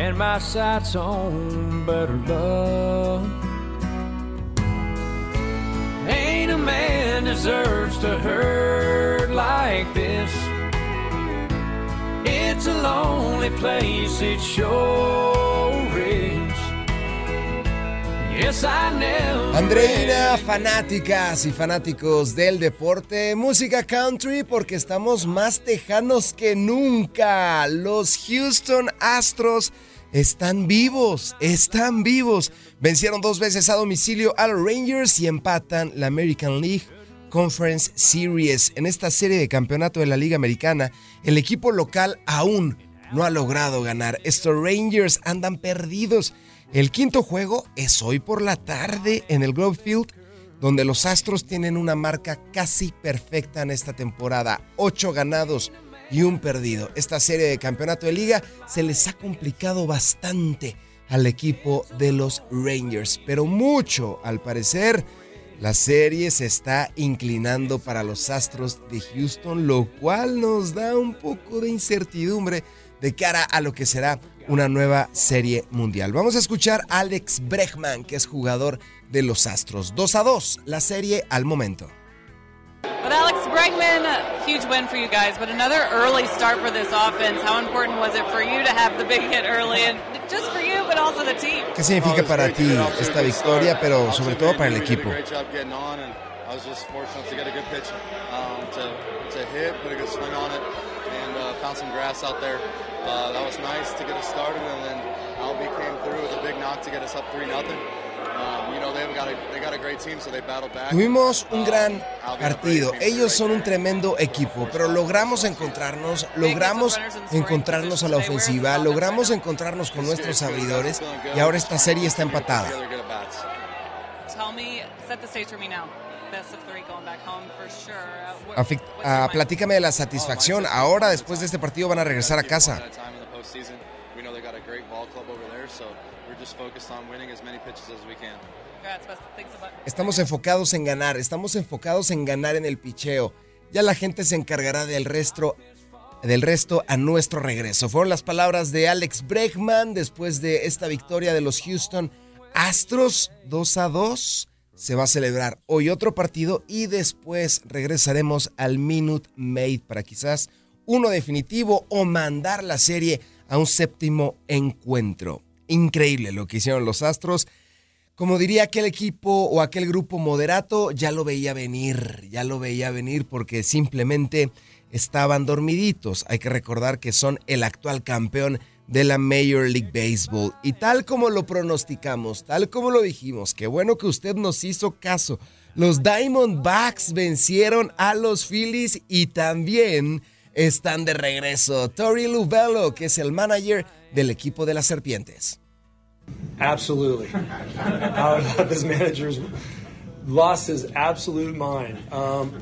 And my sights on better love. Ain't a man deserves to hurt like this. It's a lonely place, it sure Andreina, fanáticas y fanáticos del deporte, música country, porque estamos más tejanos que nunca. Los Houston Astros están vivos, están vivos. Vencieron dos veces a domicilio a los Rangers y empatan la American League Conference Series. En esta serie de campeonato de la Liga Americana, el equipo local aún no ha logrado ganar. Estos Rangers andan perdidos. El quinto juego es hoy por la tarde en el Grove Field, donde los Astros tienen una marca casi perfecta en esta temporada. Ocho ganados y un perdido. Esta serie de campeonato de liga se les ha complicado bastante al equipo de los Rangers, pero mucho al parecer la serie se está inclinando para los Astros de Houston, lo cual nos da un poco de incertidumbre de cara a lo que será una nueva serie mundial. Vamos a escuchar a Alex Bregman, que es jugador de los Astros. 2 a 2, la serie al momento. But Alex Bregman, huge win for you guys, but another early start for this offense. How important was it for you to have the big hit early and just for you, but also the team? ¿Qué significa para ti esta victoria, pero sobre todo para el equipo? I was just fortunate to get a good pitch um, to, to hit, put a good swing on it, and uh, found some grass out there. Uh, that was nice to get us started, and then Albie came through with a big knock to get us up 3 nothing. You know, they've got a, they got a great team, so they battled back. Tuvimos un Um, gran partido. Ellos son un tremendo equipo, pero logramos encontrarnos, logramos encontrarnos a la ofensiva, logramos encontrarnos con nuestros abridores y ahora esta serie está empatada. Uh, mind? platícame de la satisfacción. Ahora, después de este partido, van a regresar a casa. Estamos enfocados en ganar, estamos enfocados en ganar en el picheo. Ya la gente se encargará del resto, del resto a nuestro regreso. Fueron las palabras de Alex Bregman después de esta victoria de los Houston Astros 2 a 2. Se va a celebrar hoy otro partido y después regresaremos al Minute Maid para quizás uno definitivo o mandar la serie a un séptimo encuentro. Increíble lo que hicieron los Astros. Como diría aquel equipo o aquel grupo moderato, ya lo veía venir, ya lo veía venir porque simplemente estaban dormiditos. Hay que recordar que son el actual campeón de la Major League Baseball. Y tal como lo pronosticamos, tal como lo dijimos, qué bueno que usted nos hizo caso. Los Diamondbacks vencieron a los Phillies y también están de regreso. Tori Lubello, que es el manager del equipo de las Serpientes. Absolutely. this manager's lost his absolute mind.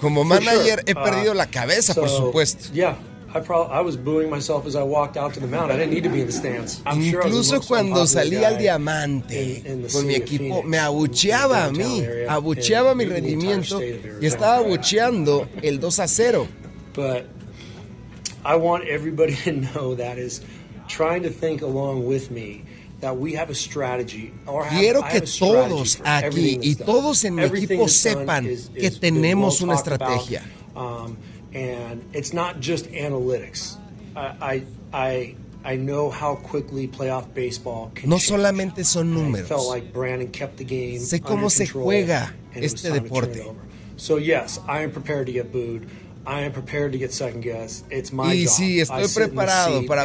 Como manager he perdido Uh, la cabeza, por supuesto. Yeah, I probably I was booing myself as I walked out to the mound. I didn't need to be in the stands. I'm sure I was the Incluso cuando salía al diamante in- in the con mi equipo, me abucheaba a mí, abucheaba mi rendimiento y estaba abucheando el 2 a 0. But I want everybody to know that is trying to think along with me that we have a strategy. Or have, Quiero que todos aquí y todos en mi equipo sepan is- que is tenemos una about, estrategia. um, and it's not just analytics. I, I, I, I know how quickly playoff baseball can No solamente son I números. felt like Brandon kept the game Sé cómo se control, juega este deporte. So yes, I am prepared to get booed. I am prepared to get second guessed. It's my Y job. sí, estoy preparado para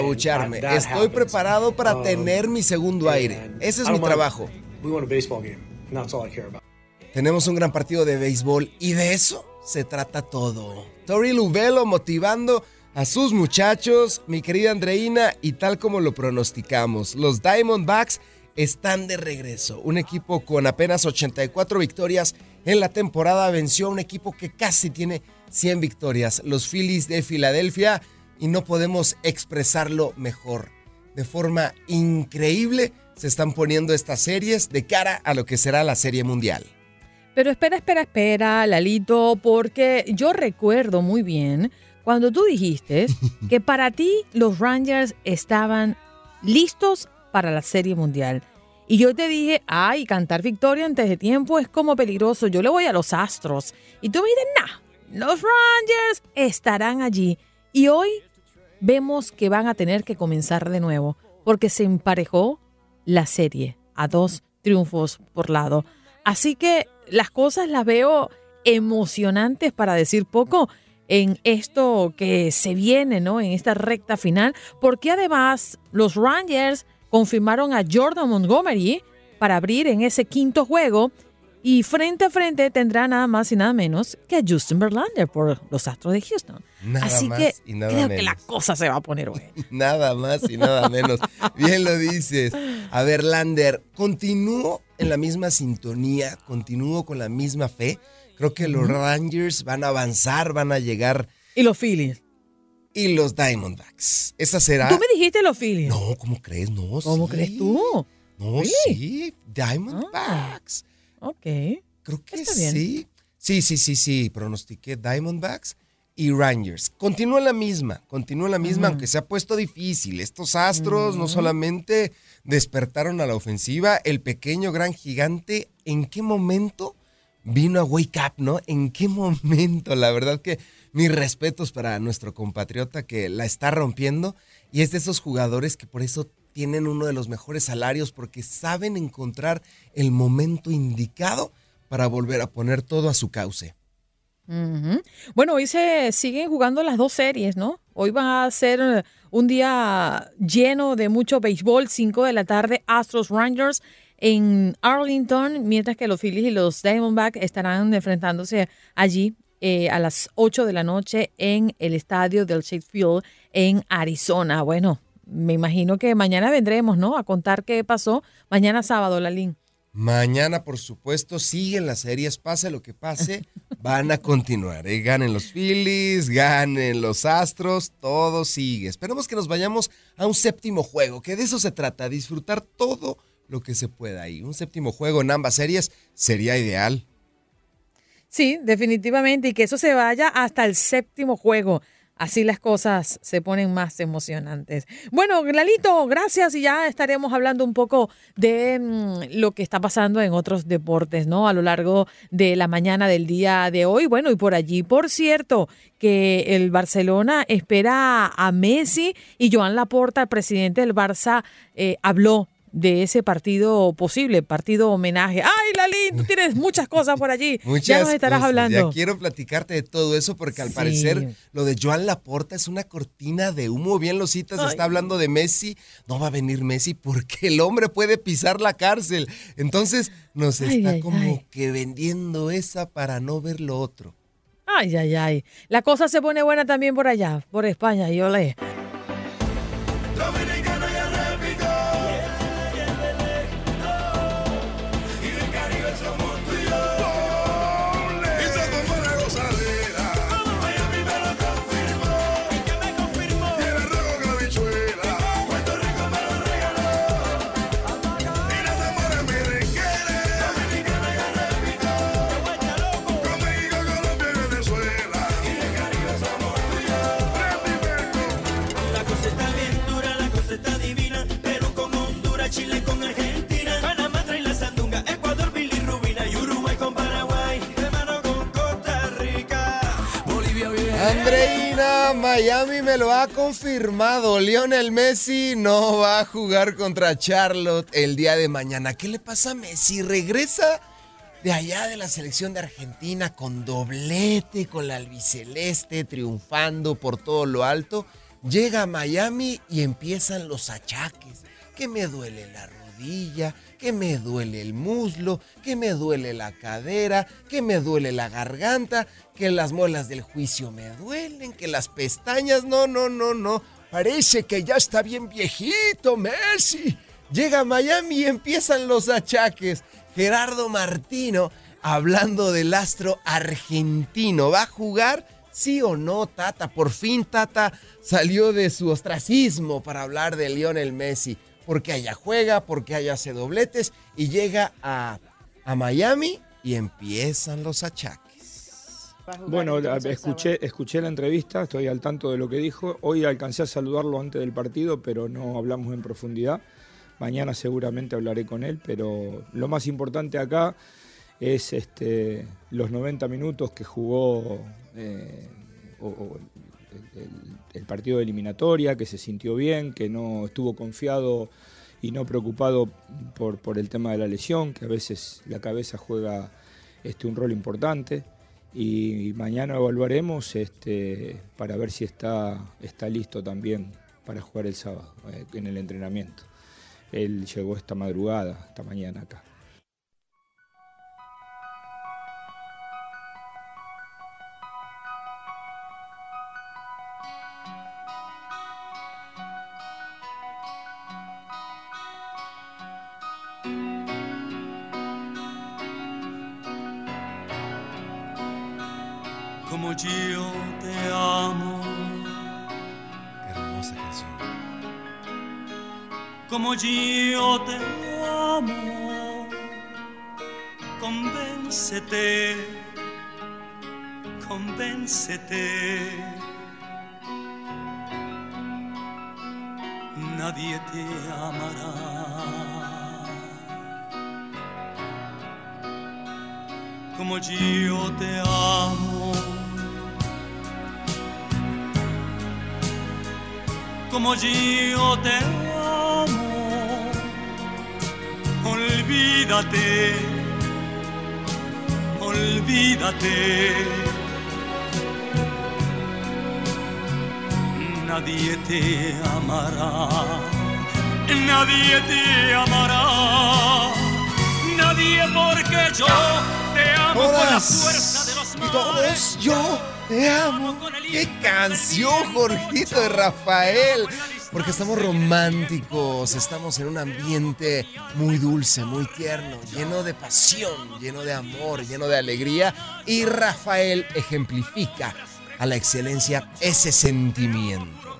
that Estoy happens. preparado para Um, tener mi segundo aire. Ese es I mi trabajo. We won a baseball game, and that's all I care about. Tenemos un gran partido de béisbol y de eso se trata todo. Tori Lubelo motivando a sus muchachos, mi querida Andreina, y tal como lo pronosticamos, los Diamondbacks están de regreso. Un equipo con apenas 84 victorias en la temporada venció a un equipo que casi tiene 100 victorias, los Phillies de Filadelfia, y no podemos expresarlo mejor. De forma increíble se están poniendo estas series de cara a lo que será la Serie Mundial. Pero espera, espera, espera, Lalito, porque yo recuerdo muy bien cuando tú dijiste que para ti los Rangers estaban listos para la Serie Mundial. Y yo te dije, ay, cantar victoria antes de tiempo es como peligroso. Yo le voy a los Astros. Y tú me dices, nah, los Rangers estarán allí. Y hoy vemos que van a tener que comenzar de nuevo, porque se emparejó la serie a dos triunfos por lado. Así que las cosas las veo emocionantes para decir poco en esto que se viene, ¿no? En esta recta final, porque además los Rangers confirmaron a Jordan Montgomery para abrir en ese quinto juego y frente a frente tendrá nada más y nada menos que a Justin Verlander por los Astros de Houston. Nada Así más que y nada creo que la menos. cosa se va a poner buena. Nada más y nada menos. Bien lo dices. A ver, Lander, continúo en la misma sintonía, continúo con la misma fe. Creo que los. Rangers van a avanzar, van a llegar. Y los Phillies. Y los Diamondbacks. ¿Esa será? Tú me dijiste los Phillies. No, ¿cómo crees? No, ¿Cómo sí. crees tú? No, Sí. sí. Diamondbacks. Ok. Creo que Está bien. sí. Sí, sí, sí, sí. Pronostiqué Diamondbacks y Rangers. Continúa la misma, continúa la misma, aunque se ha puesto difícil. Estos astros no solamente despertaron a la ofensiva, el pequeño gran gigante, ¿en qué momento vino a wake up, no? ¿En qué momento? La verdad que mis respetos para nuestro compatriota que la está rompiendo y es de esos jugadores que por eso tienen uno de los mejores salarios porque saben encontrar el momento indicado para volver a poner todo a su cauce. Bueno, hoy se siguen jugando las dos series, ¿no? Hoy va a ser eh, un día lleno de mucho béisbol, 5 de la tarde, Astros Rangers en Arlington, mientras que los Phillies y los Diamondbacks estarán enfrentándose allí eh, a las 8 de la noche en el estadio del Chase Field en Arizona. Bueno, me imagino que mañana vendremos, ¿no? A contar qué pasó. Mañana sábado, Lalín. Mañana, por supuesto, siguen las series, pase lo que pase, van a continuar. ¿eh? Ganen los Phillies, ganen los Astros, todo sigue. Esperemos que nos vayamos a un séptimo juego, que de eso se trata, disfrutar todo lo que se pueda ahí. Un séptimo juego en ambas series sería ideal. Sí, definitivamente, y que eso se vaya hasta el séptimo juego. Así las cosas se ponen más emocionantes. Bueno, Lalito, gracias y ya estaremos hablando un poco de mm, lo que está pasando en otros deportes, ¿no? A lo largo de la mañana del día de hoy. Bueno, y por allí, por cierto, que el Barcelona espera a Messi y Joan Laporta, el presidente del Barça, eh, habló de ese partido posible, partido homenaje. ¡Ay, Lalín! Tú tienes muchas cosas por allí. Muchas ya nos estarás cosas. hablando. Ya quiero platicarte de todo eso porque al Sí. parecer lo de Joan Laporta es una cortina de humo. Bien lo citas, Ay. está hablando de Messi. No va a venir Messi porque el hombre puede pisar la cárcel. Entonces nos Ay, está ay, como que vendiendo esa para no ver lo otro. Ay, ay, ay. La cosa se pone buena también por allá, por España, y olé. Miami me lo ha confirmado. Lionel Messi no va a jugar contra Charlotte el día de mañana. ¿Qué le pasa a Messi? Regresa de allá de la selección de Argentina con doblete, con la albiceleste, triunfando por todo lo alto. Llega a Miami y empiezan los achaques. Que me duele la rodilla, que me duele el muslo, que me duele la cadera, que me duele la garganta, que las muelas del juicio me duelen, que las pestañas, no, no, no, no. Parece que ya está bien viejito Messi. Llega a Miami y empiezan los achaques. Gerardo Martino hablando del astro argentino. ¿Va a jugar? ¿Sí o no, Tata? Por fin Tata salió de su ostracismo para hablar de Lionel Messi. Porque allá juega, porque allá hace dobletes y llega a, a Miami y empiezan los achaques. Bueno, escuché, escuché la entrevista, estoy al tanto de lo que dijo. Hoy alcancé a saludarlo antes del partido, pero no hablamos en profundidad. Mañana seguramente hablaré con él, pero lo más importante acá es este, los 90 minutos que jugó eh, o- o el, el- el partido de eliminatoria, que se sintió bien, que no estuvo confiado y no preocupado por, por el tema de la lesión, que a veces la cabeza juega este, un rol importante. Y mañana evaluaremos este, para ver si está, está listo también para jugar el sábado eh, en el entrenamiento. Él llegó esta madrugada, esta mañana acá. Románticos, estamos en un ambiente muy dulce, muy tierno, lleno de pasión, lleno de amor, lleno de alegría. Y Rafael ejemplifica a la excelencia ese sentimiento.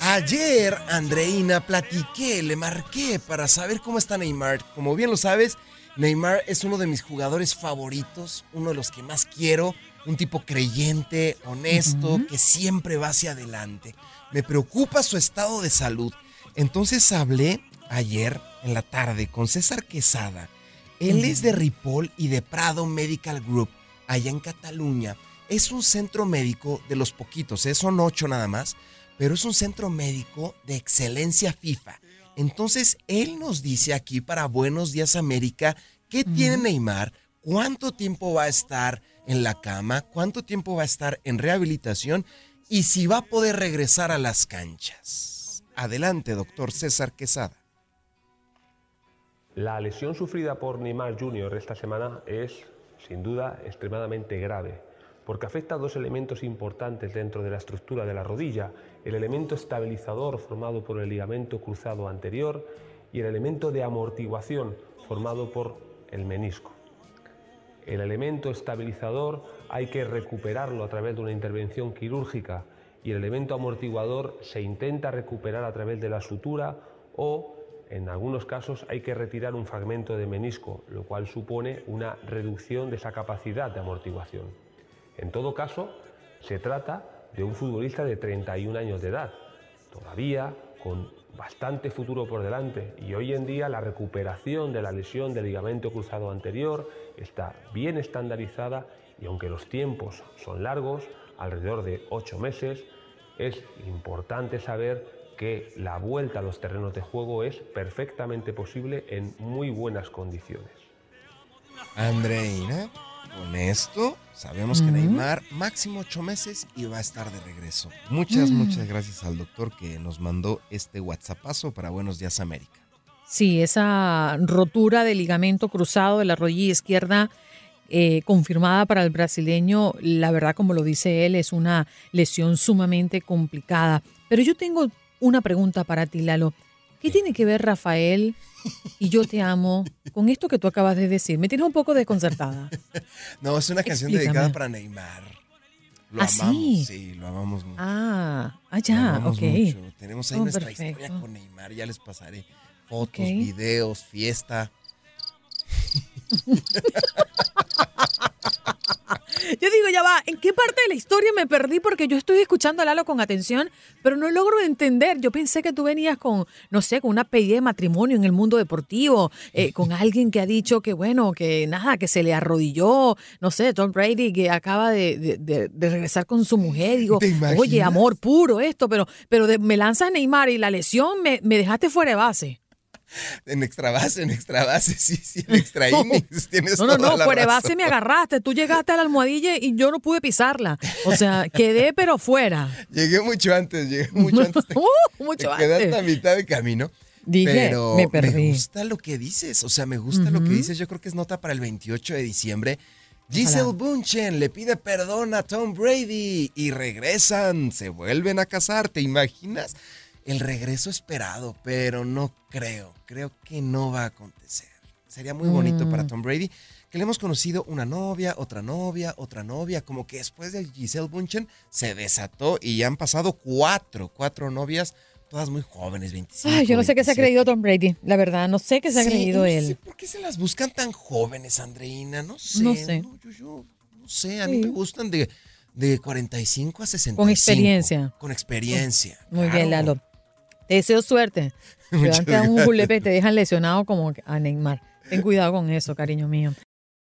Ayer, Andreina, platiqué, le marqué para saber cómo está Neymar. Como bien lo sabes, Neymar es uno de mis jugadores favoritos, uno de los que más quiero, un tipo creyente, honesto, que siempre va hacia adelante. Me preocupa su estado de salud. Entonces hablé ayer en la tarde con César Quesada. Él es de Ripoll y de Prado Medical Group, allá en Cataluña. Es un centro médico de los poquitos, ¿eh? son ocho nada más, pero es un centro médico de excelencia FIFA. Entonces, él nos dice aquí para Buenos Días América qué tiene Neymar, cuánto tiempo va a estar en la cama, cuánto tiempo va a estar en rehabilitación y si va a poder regresar a las canchas. Adelante, doctor César Quesada. La lesión sufrida por Neymar Jr. esta semana es, sin duda, extremadamente grave, porque afecta a dos elementos importantes dentro de la estructura de la rodilla, el elemento estabilizador formado por el ligamento cruzado anterior y el elemento de amortiguación formado por el menisco. El elemento estabilizador hay que recuperarlo a través de una intervención quirúrgica y el elemento amortiguador se intenta recuperar a través de la sutura o en algunos casos hay que retirar un fragmento de menisco, lo cual supone una reducción de esa capacidad de amortiguación. En todo caso, se trata de un futbolista de 31 años de edad, todavía con bastante futuro por delante y hoy en día la recuperación de la lesión del ligamento cruzado anterior está bien estandarizada y aunque los tiempos son largos, alrededor de 8 meses, es importante saber que la vuelta a los terrenos de juego es perfectamente posible en muy buenas condiciones. Andreina, con esto sabemos que Ujú. Neymar máximo ocho meses y va a estar de regreso. Muchas, Mm. muchas gracias al doctor que nos mandó este WhatsAppazo para Buenos Días América. Sí, esa rotura del ligamento cruzado de la rodilla izquierda eh, confirmada para el brasileño, la verdad, como lo dice él, es una lesión sumamente complicada. Pero yo tengo una pregunta para ti, Lalo. ¿Qué tiene que ver Rafael y yo te amo con esto que tú acabas de decir? Me tienes un poco desconcertada. No, es una canción Explícame. dedicada para Neymar. Lo ¿Ah, amamos, sí? sí, lo amamos mucho. Ah, ah, ya, ok. mucho. Tenemos ahí Oh, nuestra perfecto. historia con Neymar, ya les pasaré fotos, Ok. videos, fiesta. Yo digo, ya va, ¿en qué parte de la historia me perdí? Porque yo estoy escuchando a Lalo con atención, pero no logro entender. Yo pensé que tú venías con, no sé, con una pedida de matrimonio en el mundo deportivo, eh, con alguien que ha dicho que, bueno, que nada, que se le arrodilló, no sé, Tom Brady, que acaba de, de- de- de regresar con su mujer. Digo, oye, amor puro esto, pero, pero de- me lanzas Neymar y la lesión me, me dejaste fuera de base. En extra base, en extra base, sí, sí, en extra innings. Tienes No, no, toda no, la fuera razón. base me agarraste. Tú llegaste a la almohadilla y yo no pude pisarla. O sea, quedé pero fuera. Llegué mucho antes, llegué mucho antes. Te, Uh, mucho te quedaste antes. a mitad de camino. Dije, pero me perdí. gusta lo que dices, o sea, me gusta lo que dices. Yo creo que es nota para el 28 de diciembre. Giselle. Bunchen le pide perdón a Tom Brady y regresan, se vuelven a casar, ¿te imaginas? El regreso esperado, pero no creo, creo que no va a acontecer. Sería muy bonito Mm. para Tom Brady, que le hemos conocido una novia, otra novia, otra novia, como que después de Giselle Bunchen se desató y ya han pasado cuatro, cuatro novias, todas muy jóvenes, 25. Ay, yo no sé qué se ha 27. creído Tom Brady. La verdad, no sé qué se ha Sí, creído no él. sé ¿Por qué se las buscan tan jóvenes, Andreina? No sé. No sé. yo, yo no sé, a mí Sí. me gustan de, de 45 a 65. Con experiencia. Con experiencia. Muy bien, claro. Lalo. Te deseo suerte. Te Muchas dan te dan un julepe y te dejan lesionado como a Neymar. Ten cuidado con eso, cariño mío.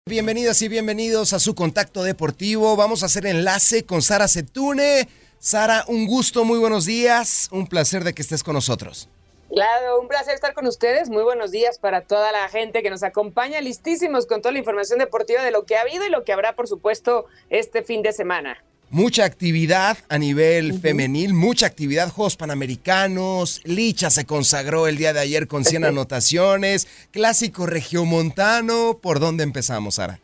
Bienvenidas y bienvenidos a su contacto deportivo. Vamos a hacer enlace con Sara Setune. Sara, un gusto, muy buenos días. Un placer de que estés con nosotros. Claro, un placer estar con ustedes. Muy buenos días para toda la gente que nos acompaña, listísimos con toda la información deportiva de lo que ha habido y lo que habrá, por supuesto, este fin de semana. Mucha actividad a nivel femenil, mucha actividad, Juegos Panamericanos, Licha se consagró el día de ayer con 100 anotaciones, Clásico Regiomontano, ¿por dónde empezamos, Sara?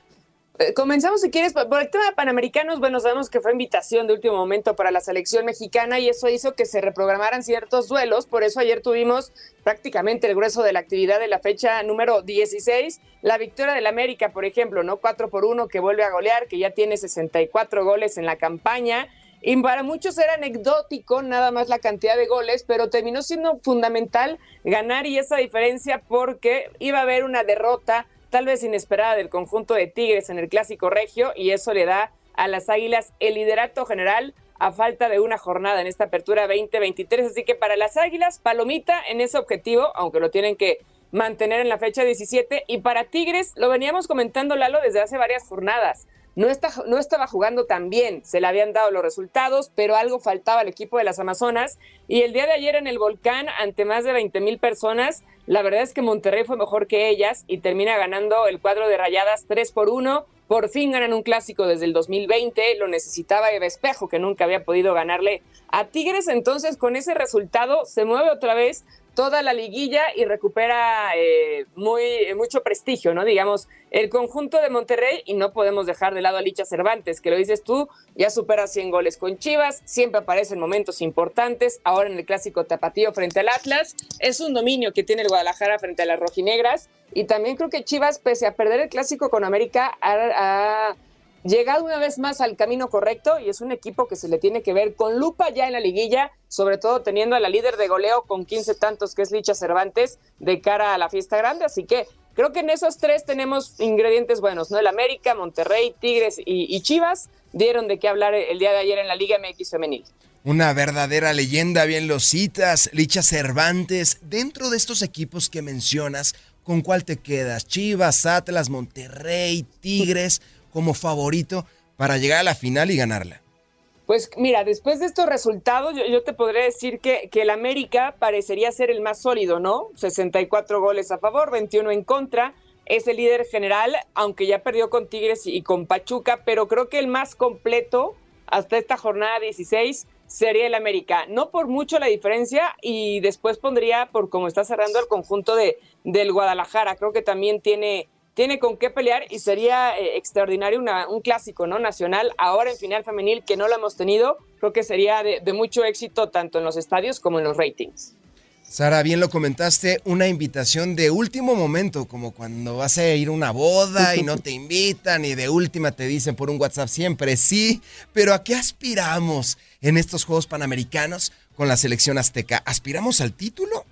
Eh, Comenzamos, si quieres, por el tema de Panamericanos. Bueno, sabemos que fue invitación de último momento para la selección mexicana y eso hizo que se reprogramaran ciertos duelos. Por eso ayer tuvimos prácticamente el grueso de la actividad de la fecha número 16. La victoria del América, por ejemplo, ¿no? 4 por 1 que vuelve a golear, que ya tiene 64 goles en la campaña. Y para muchos era anecdótico nada más la cantidad de goles, pero terminó siendo fundamental ganar y esa diferencia porque iba a haber una derrota tal vez inesperada del conjunto de Tigres en el Clásico Regio y eso le da a las Águilas el liderato general a falta de una jornada en esta apertura 2023. Así que para las Águilas, palomita en ese objetivo, aunque lo tienen que mantener en la fecha 17. Y para Tigres, lo veníamos comentando Lalo desde hace varias jornadas. No, está, no estaba jugando tan bien, se le habían dado los resultados, pero algo faltaba al equipo de las Amazonas. Y el día de ayer en el volcán, ante más de 20 mil personas, la verdad es que Monterrey fue mejor que ellas y termina ganando el cuadro de rayadas 3 por 1. Por fin ganan un clásico desde el 2020, lo necesitaba Eva Espejo, que nunca había podido ganarle a Tigres. Entonces, con ese resultado, se mueve otra vez toda la liguilla y recupera eh, muy, eh, mucho prestigio, ¿no? Digamos, el conjunto de Monterrey y no podemos dejar de lado a Licha Cervantes, que lo dices tú, ya supera 100 goles con Chivas, siempre aparece en momentos importantes, ahora en el clásico tapatío frente al Atlas, es un dominio que tiene el Guadalajara frente a las rojinegras y también creo que Chivas, pese a perder el clásico con América, ha, ha llegado una vez más al camino correcto y es un equipo que se le tiene que ver con lupa ya en la liguilla, sobre todo teniendo a la líder de goleo con 15 tantos que es Licha Cervantes de cara a la fiesta grande, así que creo que en esos tres tenemos ingredientes buenos, ¿no? El América, Monterrey, Tigres y, Chivas dieron de qué hablar el día de ayer en la Liga MX femenil. Una verdadera leyenda, bien lo citas, Licha Cervantes. Dentro de estos equipos que mencionas, ¿con cuál te quedas? Chivas, Atlas, Monterrey, Tigres, como favorito para llegar a la final y ganarla. Pues mira, después de estos resultados, yo, te podría decir que, que el América parecería ser el más sólido, ¿no? 64 goles a favor, 21 en contra. Es el líder general, aunque ya perdió con Tigres y con Pachuca, pero creo que el más completo hasta esta jornada 16 sería el América. No por mucho la diferencia y después pondría por cómo está cerrando el conjunto de, del Guadalajara. Creo que también tiene, tiene con qué pelear y sería eh, extraordinario una- un clásico no nacional ahora en final femenil que no lo hemos tenido. Creo que sería de, de mucho éxito tanto en los estadios como en los ratings. Sara, bien lo comentaste, una invitación de último momento, como cuando vas a ir a una boda y no te invitan y de última te dicen por un WhatsApp siempre sí, pero ¿a qué aspiramos en estos Juegos Panamericanos con la selección azteca? ¿Aspiramos al título?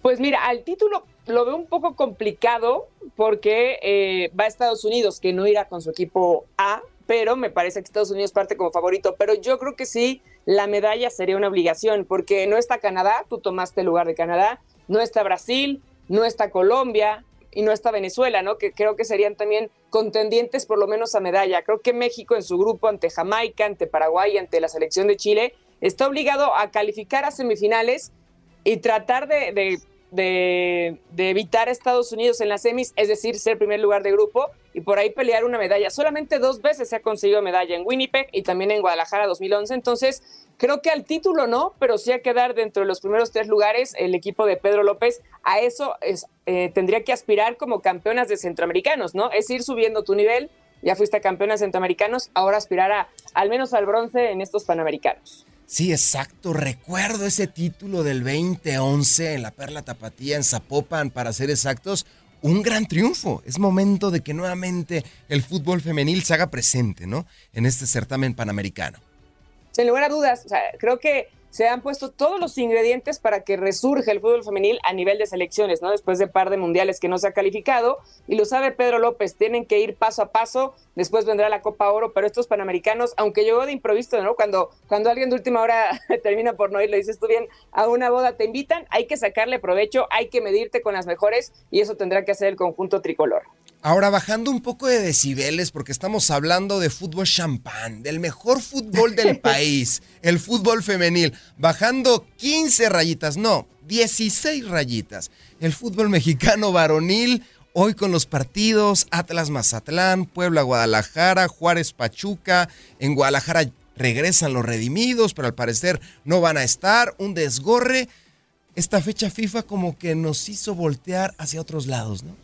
Pues mira, al título lo veo un poco complicado porque eh, va a Estados Unidos, que no irá con su equipo A, pero me parece que Estados Unidos parte como favorito. Pero yo creo que sí, la medalla sería una obligación, porque no está Canadá, tú tomaste el lugar de Canadá, no está Brasil, no está Colombia y no está Venezuela, ¿no? Que creo que serían también contendientes por lo menos a medalla. Creo que México en su grupo ante Jamaica, ante Paraguay, ante la selección de Chile, está obligado a calificar a semifinales y tratar de, de- de- evitar a Estados Unidos en las semis, es decir, ser primer lugar de grupo y por ahí pelear una medalla. Solamente dos veces se ha conseguido medalla en Winnipeg y también en Guadalajara 2011, entonces creo que al título no, pero sí a quedar dentro de los primeros tres lugares el equipo de Pedro López. A eso es, eh, tendría que aspirar como campeonas de centroamericanos, ¿no? Es ir subiendo tu nivel. Ya fuiste campeona de centroamericanos, ahora aspirar a, al menos al bronce en estos panamericanos. Sí, exacto. Recuerdo ese título del 2011 en la Perla Tapatía, en Zapopan, para ser exactos. Un gran triunfo. Es momento de que nuevamente el fútbol femenil se haga presente, ¿no? En este certamen panamericano. Sin lugar a dudas, o sea, creo que se han puesto todos los ingredientes para que resurja el fútbol femenil a nivel de selecciones, ¿no? Después de par de mundiales que no se ha calificado, y lo sabe Pedro López, tienen que ir paso a paso, después vendrá la Copa Oro, pero estos panamericanos, aunque llegó de improviso, ¿no? Cuando, cuando alguien de última hora termina por no ir, le dices tú bien, a una boda te invitan, hay que sacarle provecho, hay que medirte con las mejores, y eso tendrá que hacer el conjunto tricolor. Ahora, bajando un poco de decibeles, porque estamos hablando de fútbol champán, del mejor fútbol del país, el fútbol femenil, bajando 15 rayitas, no, 16 rayitas. El fútbol mexicano varonil, Hoy con los partidos Atlas Mazatlán, Puebla Guadalajara, Juárez Pachuca. En Guadalajara regresan los redimidos, pero al parecer no van a estar. Un desgorre. Esta fecha FIFA como que nos hizo voltear hacia otros lados, ¿no?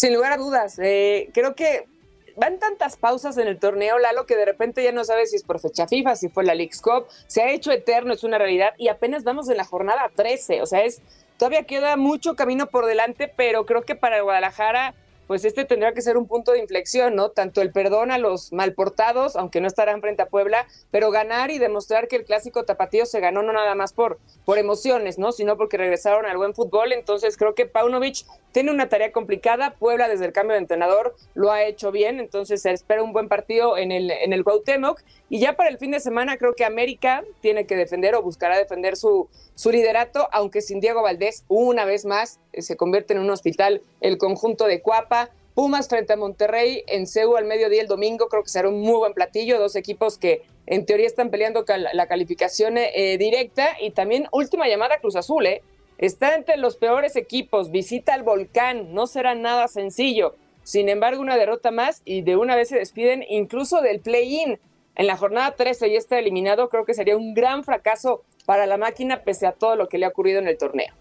Sin lugar a dudas, eh, creo que van tantas pausas en el torneo, Lalo, que de repente ya no sabes si es por fecha FIFA, si fue la League's Cup, se ha hecho eterno, es una realidad, y apenas vamos en la jornada 13, o sea, es todavía queda mucho camino por delante, pero creo que para Guadalajara pues este tendrá que ser un punto de inflexión, ¿no? Tanto el perdón a los malportados, aunque no estarán frente a Puebla, pero ganar y demostrar que el clásico tapatío se ganó no nada más por, por emociones, ¿no? Sino porque regresaron al buen fútbol. Entonces creo que Paunovic tiene una tarea complicada. Puebla desde el cambio de entrenador lo ha hecho bien, entonces se espera un buen partido en el, en el Cuauhtémoc. Y ya para el fin de semana creo que América tiene que defender o buscará defender su, su liderato, aunque sin Diego Valdés, una vez más, se convierte en un hospital el conjunto de Cuapa. Pumas frente a Monterrey en CEU al mediodía el domingo, creo que será un muy buen platillo, dos equipos que en teoría están peleando la calificación eh, directa y también última llamada Cruz Azul, ¿eh? está entre los peores equipos, visita al volcán, no será nada sencillo, sin embargo una derrota más y de una vez se despiden incluso del play-in. En la jornada 13 ya está eliminado, creo que sería un gran fracaso para la máquina pese a todo lo que le ha ocurrido en el torneo.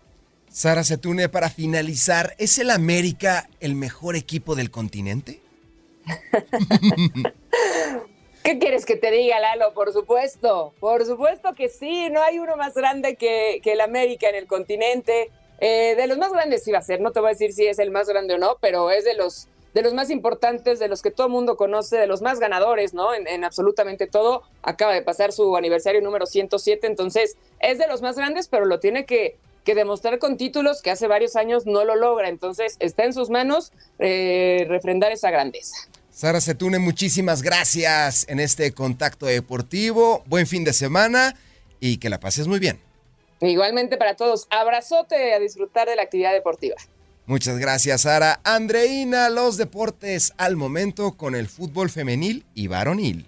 Sara Setune, para finalizar, ¿es el América el mejor equipo del continente? ¿Qué quieres que te diga, Lalo? Por supuesto, por supuesto que sí, no hay uno más grande que, que el América en el continente. Eh, de los más grandes sí va a ser, no te voy a decir si es el más grande o no, pero es de los, de los más importantes, de los que todo el mundo conoce, de los más ganadores, ¿no? En, en absolutamente todo. Acaba de pasar su aniversario número 107, entonces es de los más grandes, pero lo tiene que, que demostrar con títulos que hace varios años no lo logra. Entonces está en sus manos eh, refrendar esa grandeza. Sara Setune, muchísimas gracias en este contacto deportivo. Buen fin de semana y que la pases muy bien. Igualmente para todos, abrazote a disfrutar de la actividad deportiva. Muchas gracias, Sara. Andreina, los deportes al momento con el fútbol femenil y varonil.